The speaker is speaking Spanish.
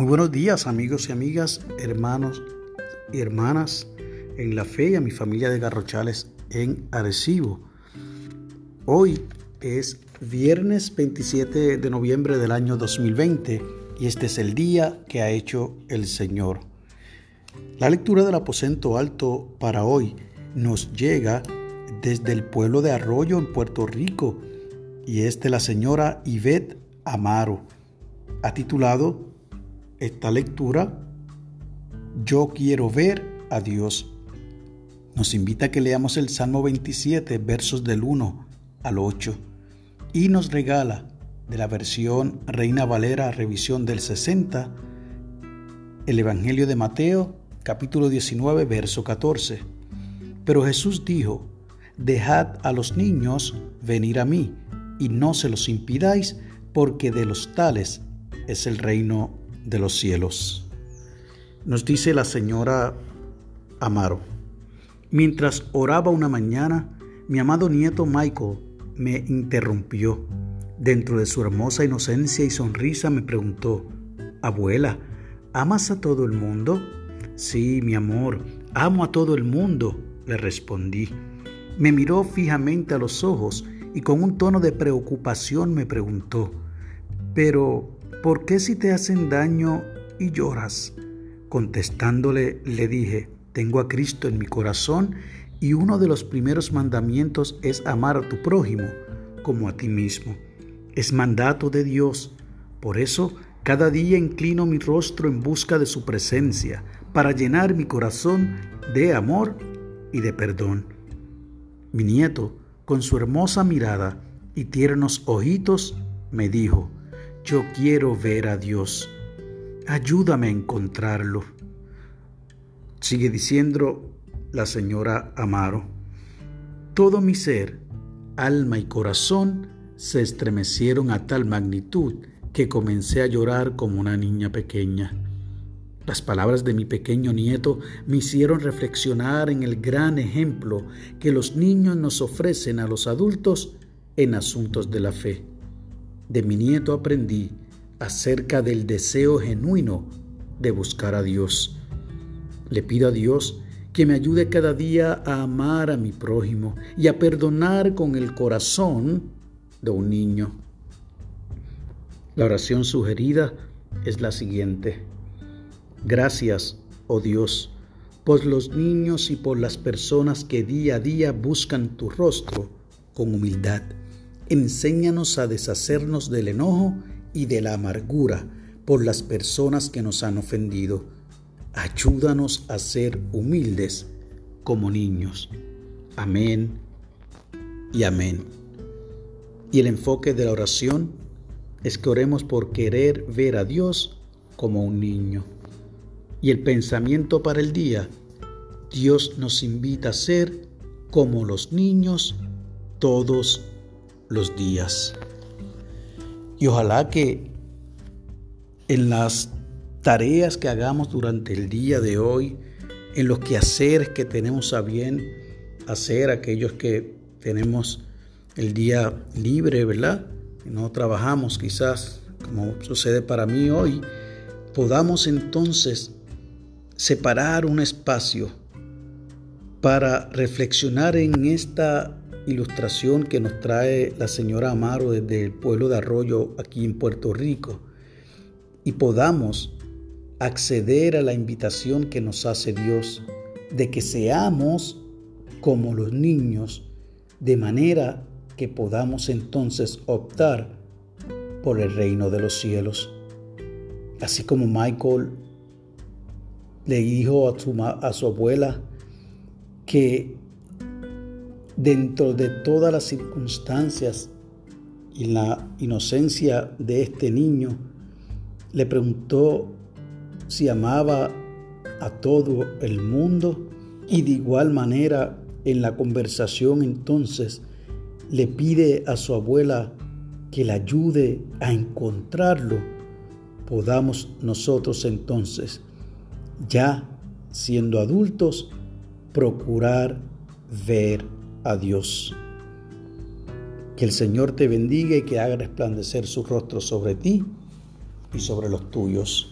Muy buenos días amigos y amigas, hermanos y hermanas en la fe y a mi familia de Garrochales en Arecibo. Hoy es viernes 27 de noviembre del año 2020 y este es el día que ha hecho el Señor. La lectura del aposento alto para hoy nos llega desde el pueblo de Arroyo en Puerto Rico y es de la señora Yvette Amaro. Ha titulado esta lectura, Yo quiero ver a Dios. Nos invita a que leamos el Salmo 27, versos del 1 al 8, y nos regala de la versión Reina Valera, revisión del 60, el Evangelio de Mateo, capítulo 19, verso 14. Pero Jesús dijo, Dejad a los niños venir a mí, y no se los impidáis, porque de los tales es el reino de los cielos. Nos dice la señora Amaro. Mientras oraba una mañana, mi amado nieto Michael me interrumpió. Dentro de su hermosa inocencia y sonrisa me preguntó, Abuela, ¿amas a todo el mundo? Sí, mi amor, amo a todo el mundo, le respondí. Me miró fijamente a los ojos y con un tono de preocupación me preguntó, pero ¿por qué si te hacen daño y lloras? Contestándole le dije, tengo a Cristo en mi corazón y uno de los primeros mandamientos es amar a tu prójimo como a ti mismo. Es mandato de Dios. Por eso cada día inclino mi rostro en busca de su presencia para llenar mi corazón de amor y de perdón. Mi nieto, con su hermosa mirada y tiernos ojitos, me dijo, yo quiero ver a Dios. Ayúdame a encontrarlo. Sigue diciendo la señora Amaro. Todo mi ser, alma y corazón se estremecieron a tal magnitud que comencé a llorar como una niña pequeña. Las palabras de mi pequeño nieto me hicieron reflexionar en el gran ejemplo que los niños nos ofrecen a los adultos en asuntos de la fe de mi nieto aprendí acerca del deseo genuino de buscar a Dios. Le pido a Dios que me ayude cada día a amar a mi prójimo y a perdonar con el corazón de un niño. La oración sugerida es la siguiente. Gracias, oh Dios, por los niños y por las personas que día a día buscan tu rostro con humildad enséñanos a deshacernos del enojo y de la amargura por las personas que nos han ofendido. Ayúdanos a ser humildes como niños. Amén y amén. Y el enfoque de la oración es que oremos por querer ver a Dios como un niño. Y el pensamiento para el día, Dios nos invita a ser como los niños todos los días. Y ojalá que en las tareas que hagamos durante el día de hoy, en los quehaceres que tenemos a bien hacer, aquellos que tenemos el día libre, ¿verdad? no trabajamos quizás, como sucede para mí hoy, podamos entonces separar un espacio para reflexionar en esta ilustración que nos trae la señora Amaro desde el pueblo de Arroyo aquí en Puerto Rico y podamos acceder a la invitación que nos hace Dios de que seamos como los niños de manera que podamos entonces optar por el reino de los cielos. Así como Michael le dijo a su, a su abuela que dentro de todas las circunstancias y la inocencia de este niño, le preguntó si amaba a todo el mundo y de igual manera en la conversación entonces le pide a su abuela que le ayude a encontrarlo, podamos nosotros entonces, ya siendo adultos, procurar ver a Dios. Que el Señor te bendiga y que haga resplandecer su rostro sobre ti y sobre los tuyos.